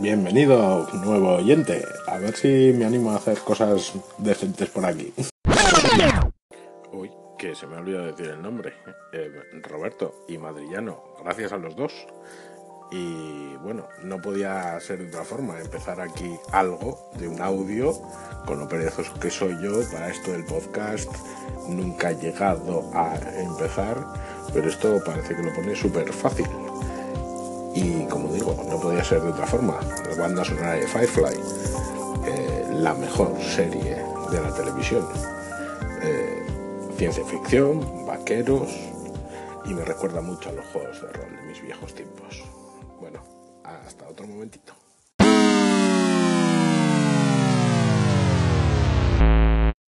Bienvenido, nuevo oyente. A ver si me animo a hacer cosas decentes por aquí. Uy, que se me ha olvidado decir el nombre. Eh, Roberto y Madrillano, gracias a los dos. Y bueno, no podía ser de otra forma empezar aquí algo de un audio con lo perezoso que soy yo para esto del podcast. Nunca he llegado a empezar, pero esto parece que lo pone súper fácil. Y como digo, no podía ser de otra forma. La banda sonora de Firefly, eh, la mejor serie de la televisión. Eh, ciencia ficción, vaqueros, y me recuerda mucho a los juegos de rol de mis viejos tiempos. Bueno, hasta otro momentito.